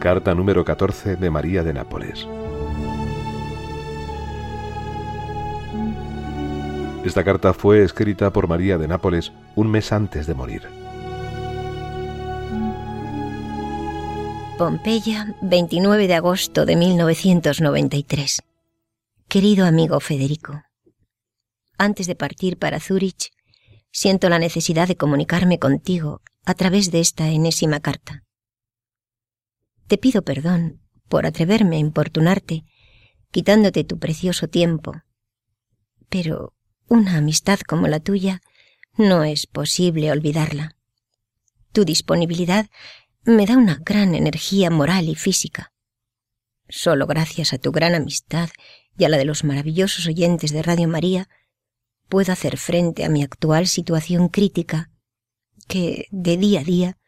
Carta número 14 de María de Nápoles. Esta carta fue escrita por María de Nápoles un mes antes de morir. Pompeya, 29 de agosto de 1993. Querido amigo Federico, antes de partir para Zúrich, siento la necesidad de comunicarme contigo a través de esta enésima carta. Te pido perdón por atreverme a importunarte, quitándote tu precioso tiempo, pero una amistad como la tuya no es posible olvidarla. Tu disponibilidad me da una gran energía moral y física. Solo gracias a tu gran amistad y a la de los maravillosos oyentes de Radio María, puedo hacer frente a mi actual situación crítica, que de día a día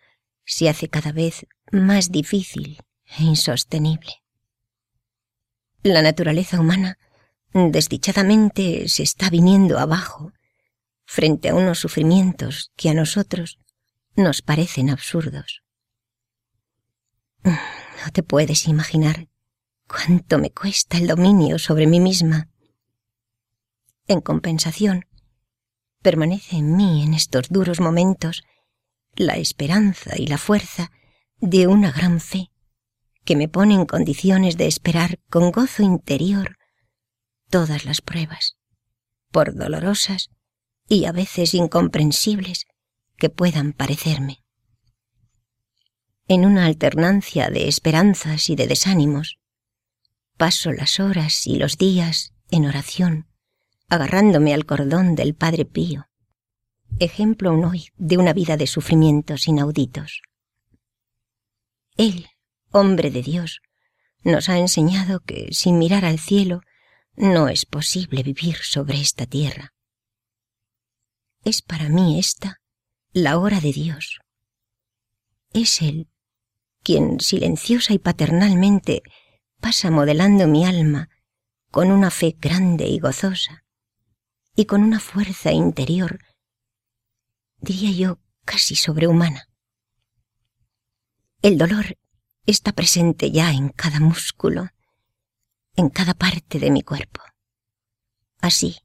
se hace cada vez más difícil e insostenible. La naturaleza humana desdichadamente se está viniendo abajo frente a unos sufrimientos que a nosotros nos parecen absurdos. No te puedes imaginar cuánto me cuesta el dominio sobre mí misma. En compensación, permanece en mí en estos duros momentos la esperanza y la fuerza de una gran fe que me pone en condiciones de esperar con gozo interior todas las pruebas, por dolorosas y a veces incomprensibles que puedan parecerme. En una alternancia de esperanzas y de desánimos, paso las horas y los días en oración, agarrándome al cordón del Padre Pío, ejemplo un hoy de una vida de sufrimientos inauditos. Él, hombre de Dios, nos ha enseñado que sin mirar al cielo no es posible vivir sobre esta tierra. Es para mí esta la hora de Dios. Es Él quien silenciosa y paternalmente pasa modelando mi alma con una fe grande y gozosa y con una fuerza interior, diría yo, casi sobrehumana. El dolor está presente ya en cada músculo, en cada parte de mi cuerpo. Así,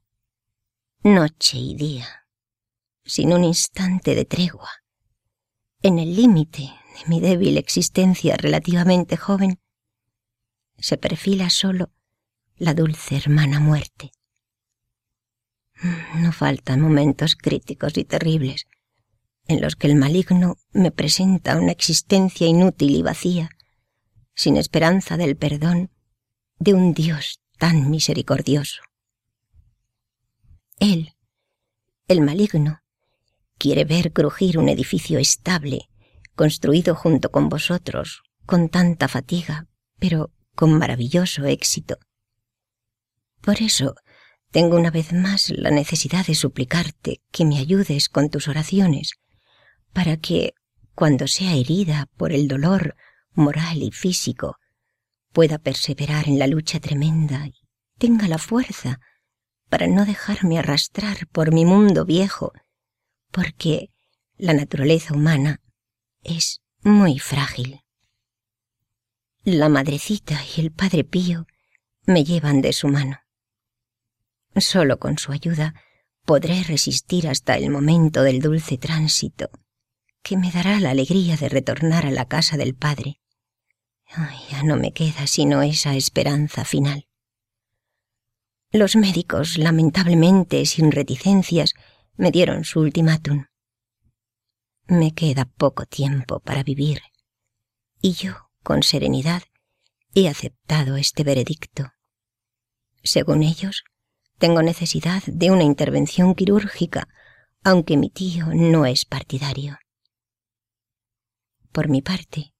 noche y día, sin un instante de tregua, en el límite de mi débil existencia relativamente joven, se perfila solo la dulce hermana muerte. No faltan momentos críticos y terribles en los que el maligno me presenta una existencia inútil y vacía, sin esperanza del perdón de un Dios tan misericordioso. Él, el maligno, quiere ver crujir un edificio estable, construido junto con vosotros, con tanta fatiga, pero con maravilloso éxito. Por eso, tengo una vez más la necesidad de suplicarte que me ayudes con tus oraciones, para que, cuando sea herida por el dolor moral y físico, pueda perseverar en la lucha tremenda y tenga la fuerza para no dejarme arrastrar por mi mundo viejo, porque la naturaleza humana es muy frágil. La madrecita y el padre Pío me llevan de su mano. Solo con su ayuda podré resistir hasta el momento del dulce tránsito que me dará la alegría de retornar a la casa del Padre ya no me queda sino esa esperanza final. Los médicos, lamentablemente, sin reticencias, me dieron su ultimátum. Me queda poco tiempo para vivir, y yo, con serenidad, he aceptado este veredicto. Según ellos, tengo necesidad de una intervención quirúrgica, aunque mi tío no es partidario. Por mi parte,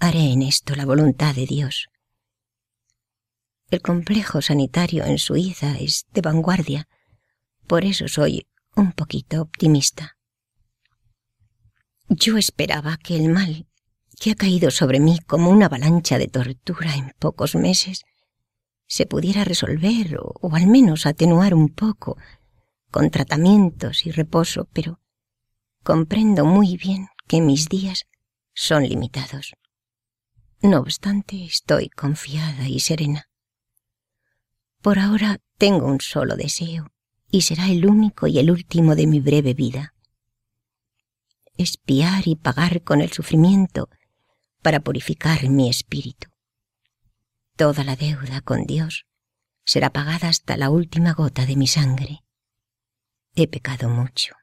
Haré en esto la voluntad de Dios. El complejo sanitario en Suiza es de vanguardia, por eso soy un poquito optimista. Yo esperaba que el mal, que ha caído sobre mí como una avalancha de tortura en pocos meses, se pudiera resolver o, al menos atenuar un poco con tratamientos y reposo, pero comprendo muy bien que mis días son limitados. No obstante, estoy confiada y serena. Por ahora tengo un solo deseo, y será el único y el último de mi breve vida. Espiar y pagar con el sufrimiento para purificar mi espíritu. Toda la deuda con Dios será pagada hasta la última gota de mi sangre. He pecado mucho,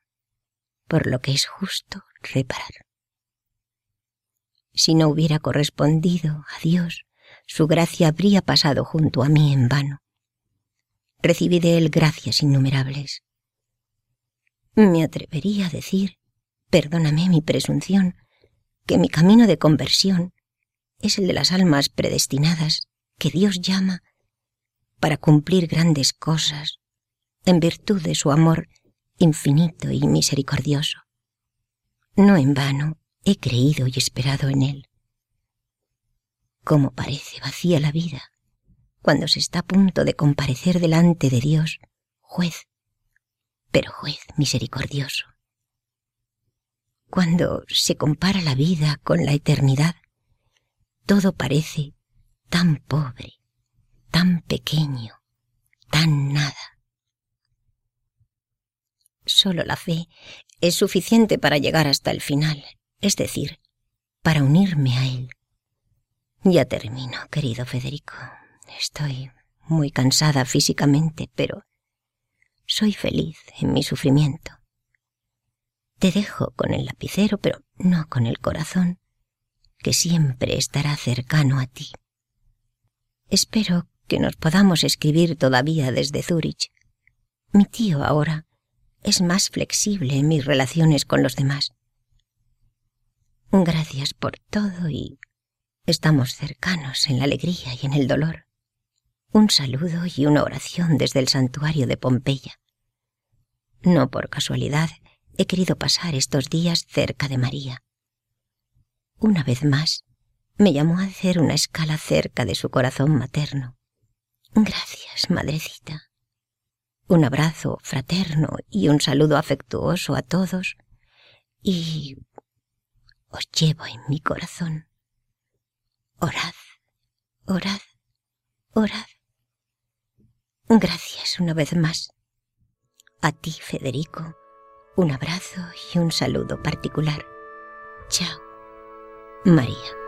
por lo que es justo reparar. Si no hubiera correspondido a Dios, su gracia habría pasado junto a mí en vano. Recibí de Él gracias innumerables. Me atrevería a decir, perdóname mi presunción, que mi camino de conversión es el de las almas predestinadas que Dios llama para cumplir grandes cosas en virtud de su amor infinito y misericordioso. No en vano he creído y esperado en Él. ¿Cómo parece vacía la vida cuando se está a punto de comparecer delante de Dios, juez, pero juez misericordioso? Cuando se compara la vida con la eternidad, todo parece tan pobre, tan pequeño, tan nada. Solo la fe es suficiente para llegar hasta el final, es decir, para unirme a Él. Ya termino, querido Federico. Estoy muy cansada físicamente, pero soy feliz en mi sufrimiento. Te dejo con el lapicero, pero no con el corazón, que siempre estará cercano a ti. Espero que nos podamos escribir todavía desde Zúrich. Mi tío ahora es más flexible en mis relaciones con los demás. Gracias por todo y estamos cercanos en la alegría y en el dolor. Un saludo y una oración desde el santuario de Pompeya. No por casualidad he querido pasar estos días cerca de María. Una vez más, me llamó a hacer una escala cerca de su corazón materno. Gracias, madrecita. Un abrazo fraterno y un saludo afectuoso a todos y os llevo en mi corazón. Orad, orad, orad. Gracias una vez más. A ti, Federico, un abrazo y un saludo particular. Chao, María.